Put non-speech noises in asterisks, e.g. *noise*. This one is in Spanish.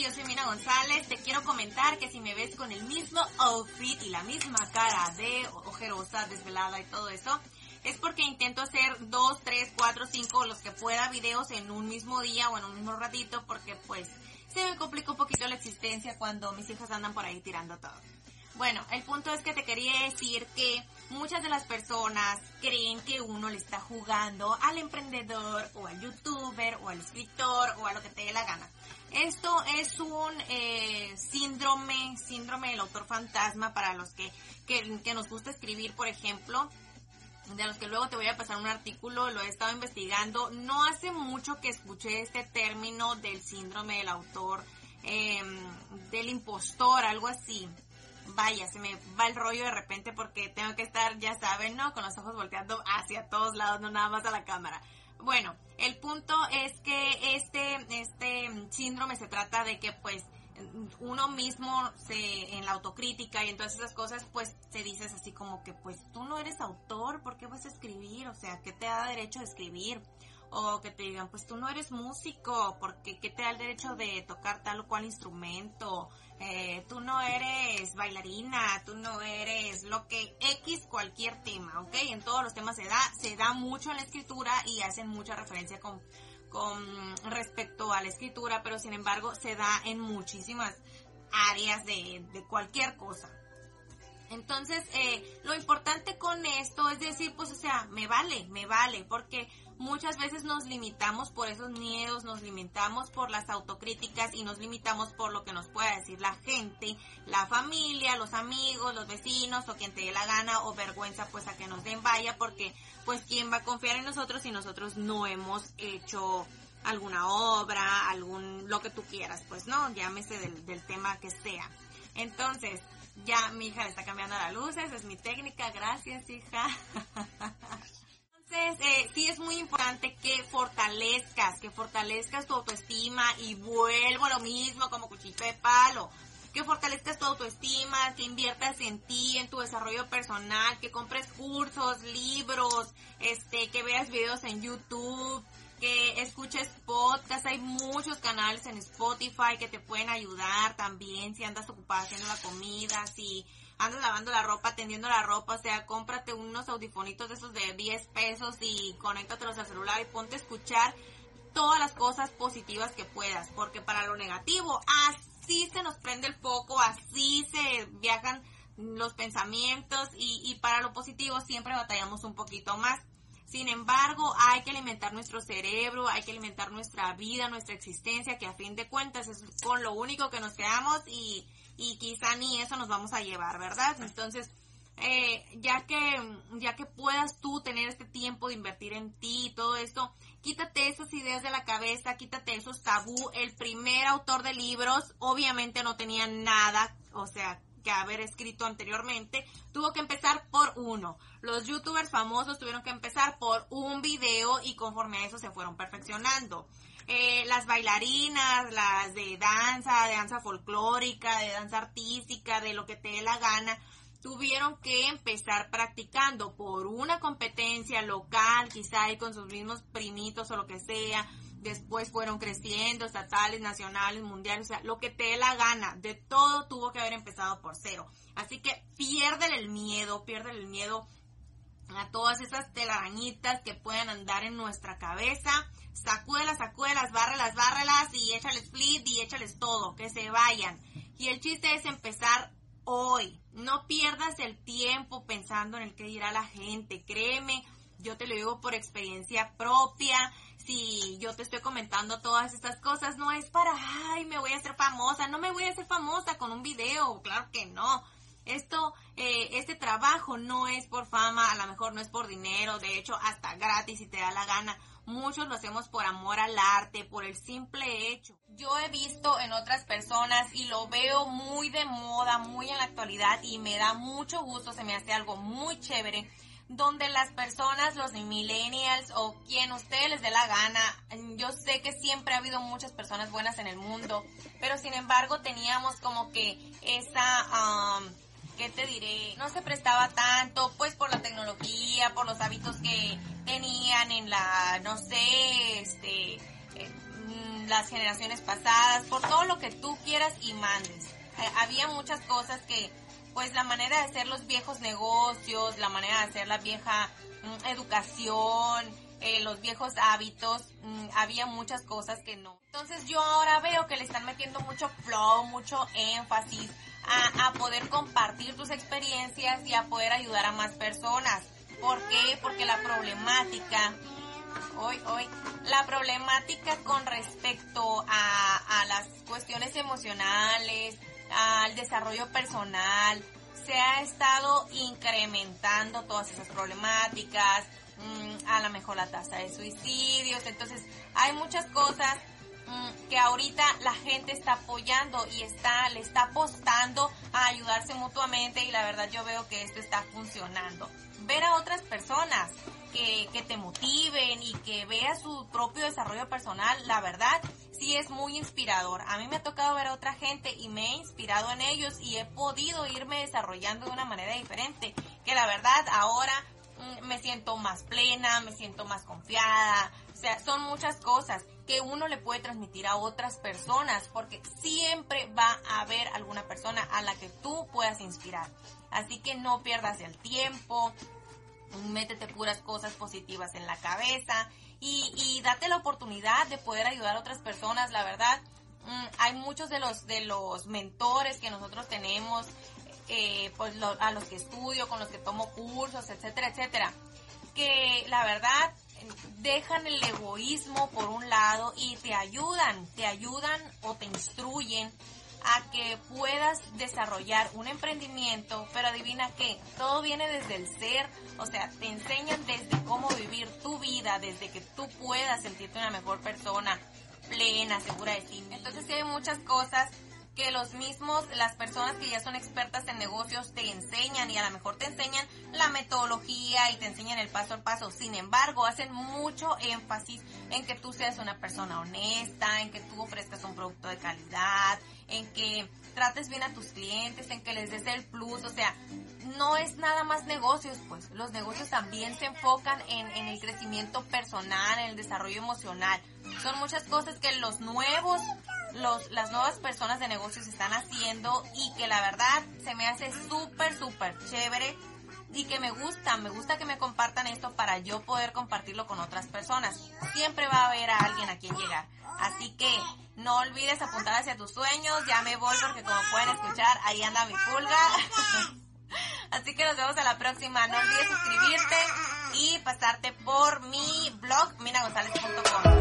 yo soy Mina González. Te quiero comentar que si me ves con el mismo outfit y la misma cara de ojerosa, desvelada y todo eso, es porque intento hacer dos, tres, cuatro, cinco, los que pueda videos en un mismo día o en un mismo ratito porque pues se me complica un poquito la existencia cuando mis hijas andan por ahí tirando todo. Bueno, el punto es que te quería decir que muchas de las personas creen que uno le está jugando al emprendedor o al youtuber o al escritor o a lo que te dé la gana. Esto es un eh, síndrome, síndrome del autor fantasma para los que, que, nos gusta escribir, por ejemplo de los que luego te voy a pasar un artículo, lo he estado investigando. No hace mucho que escuché este término del síndrome del autor, em, del impostor, algo así. Vaya, se me va el rollo de repente porque tengo que estar, ya saben, ¿no? Con los ojos volteando hacia todos lados, no nada más a la cámara. Bueno, el punto es que este, este síndrome se trata de que pues uno mismo se en la autocrítica y en todas esas cosas pues te dices así como que pues tú no eres autor, ¿por qué vas a escribir? O sea, ¿qué te da derecho a escribir? O que te digan, pues tú no eres músico, porque ¿qué te da el derecho de tocar tal o cual instrumento? Eh, tú no eres bailarina, tú no eres lo que X cualquier tema, ¿ok? En todos los temas se da, se da mucho en la escritura y hacen mucha referencia con con respecto a la escritura, pero sin embargo se da en muchísimas áreas de, de cualquier cosa. Entonces, eh, lo importante con esto es decir, pues, o sea, me vale, me vale, porque muchas veces nos limitamos por esos miedos, nos limitamos por las autocríticas y nos limitamos por lo que nos pueda decir la gente, la familia, los amigos, los vecinos o quien te dé la gana o vergüenza pues a que nos den vaya porque pues quién va a confiar en nosotros si nosotros no hemos hecho alguna obra, algún, lo que tú quieras, pues no, llámese del, del tema que sea. Entonces, ya mi hija le está cambiando las luces, es mi técnica, gracias hija. *laughs* Entonces, eh, sí es muy importante que fortalezcas, que fortalezcas tu autoestima y vuelvo a lo mismo como cuchillo de palo. Que fortalezcas tu autoestima, que inviertas en ti, en tu desarrollo personal, que compres cursos, libros, este, que veas videos en YouTube, que escuches podcast, hay muchos canales en Spotify que te pueden ayudar también si andas ocupada haciendo la comida, si andas lavando la ropa, tendiendo la ropa, o sea, cómprate unos audifonitos de esos de 10 pesos y conéctatelos al celular y ponte a escuchar todas las cosas positivas que puedas, porque para lo negativo, así se nos prende el foco, así se viajan los pensamientos y, y para lo positivo siempre batallamos un poquito más. Sin embargo, hay que alimentar nuestro cerebro, hay que alimentar nuestra vida, nuestra existencia, que a fin de cuentas es con lo único que nos quedamos y, y quizá ni eso nos vamos a llevar, ¿verdad? Entonces, eh, ya que ya que puedas tú tener este tiempo de invertir en ti y todo esto, quítate esas ideas de la cabeza, quítate esos tabú. El primer autor de libros obviamente no tenía nada, o sea, que haber escrito anteriormente, tuvo que empezar por uno. Los youtubers famosos tuvieron que empezar por un video y conforme a eso se fueron perfeccionando. Eh, las bailarinas, las de danza, de danza folclórica, de danza artística, de lo que te dé la gana, tuvieron que empezar practicando por una competencia local, quizá ahí con sus mismos primitos o lo que sea. Después fueron creciendo, estatales, nacionales, mundiales, o sea, lo que te dé la gana. De todo tuvo que haber empezado por cero. Así que piérdele el miedo, piérdele el miedo a todas esas telarañitas que puedan andar en nuestra cabeza. Sacúdelas, sacúdelas, bárrelas, bárrelas y échales split y échales todo, que se vayan. Y el chiste es empezar hoy. No pierdas el tiempo pensando en el que dirá la gente. Créeme, yo te lo digo por experiencia propia. Si yo te estoy comentando todas estas cosas, no es para, ay, me voy a hacer famosa. No me voy a hacer famosa con un video, claro que no. Esto, eh, este trabajo no es por fama, a lo mejor no es por dinero, de hecho hasta gratis si te da la gana. Muchos lo hacemos por amor al arte, por el simple hecho. Yo he visto en otras personas y lo veo muy de moda, muy en la actualidad y me da mucho gusto, se me hace algo muy chévere donde las personas, los millennials o quien usted les dé la gana, yo sé que siempre ha habido muchas personas buenas en el mundo, pero sin embargo teníamos como que esa, um, ¿qué te diré? No se prestaba tanto, pues por la tecnología, por los hábitos que tenían en la, no sé, este, eh, mm, las generaciones pasadas, por todo lo que tú quieras y mandes. Eh, había muchas cosas que, pues la manera de hacer los viejos negocios, la manera de hacer la vieja mm, educación, eh, los viejos hábitos, mm, había muchas cosas que no. Entonces yo ahora veo que le están metiendo mucho flow, mucho énfasis a, a poder compartir tus experiencias y a poder ayudar a más personas. ¿Por qué? Porque la problemática hoy, hoy, la problemática con respecto a, a, las cuestiones emocionales, al desarrollo personal, se ha estado incrementando todas esas problemáticas, mm, a lo mejor la tasa de suicidios, entonces hay muchas cosas que ahorita la gente está apoyando y está, le está apostando a ayudarse mutuamente y la verdad yo veo que esto está funcionando. Ver a otras personas que, que te motiven y que veas su propio desarrollo personal, la verdad sí es muy inspirador. A mí me ha tocado ver a otra gente y me he inspirado en ellos y he podido irme desarrollando de una manera diferente. Que la verdad ahora mm, me siento más plena, me siento más confiada. Sea, son muchas cosas que uno le puede transmitir a otras personas porque siempre va a haber alguna persona a la que tú puedas inspirar. Así que no pierdas el tiempo, métete puras cosas positivas en la cabeza y, y date la oportunidad de poder ayudar a otras personas, la verdad. Mm, hay muchos de los, de los mentores que nosotros tenemos, eh, pues a los que estudio, con los que tomo cursos, etcétera, etcétera, que la verdad dejan el egoísmo por un lado y te ayudan, te ayudan o te instruyen a que puedas desarrollar un emprendimiento, pero adivina qué, todo viene desde el ser, o sea, te enseñan desde cómo vivir tu vida, desde que tú puedas sentirte una mejor persona, plena, segura de ti. Entonces sí hay muchas cosas que los mismos, las personas que ya son expertas en negocios te enseñan y a lo mejor te enseñan la metodología y te enseñan el paso a paso. Sin embargo, hacen mucho énfasis en que tú seas una persona honesta, en que tú ofrezcas un producto de calidad, en que trates bien a tus clientes, en que les des el plus, o sea, no es nada más negocios, pues los negocios también se enfocan en, en el crecimiento personal, en el desarrollo emocional. Son muchas cosas que los nuevos los, las nuevas personas de negocios están haciendo y que la verdad se me hace súper, súper chévere y que me gusta, me gusta que me compartan esto para yo poder compartirlo con otras personas. Siempre va a haber a alguien a quien llegar. Así que no olvides apuntar hacia tus sueños, ya me voy porque como pueden escuchar, ahí anda mi pulga. *laughs* Así que nos vemos a la próxima. No olvides suscribirte y pasarte por mi blog minagonzalez.com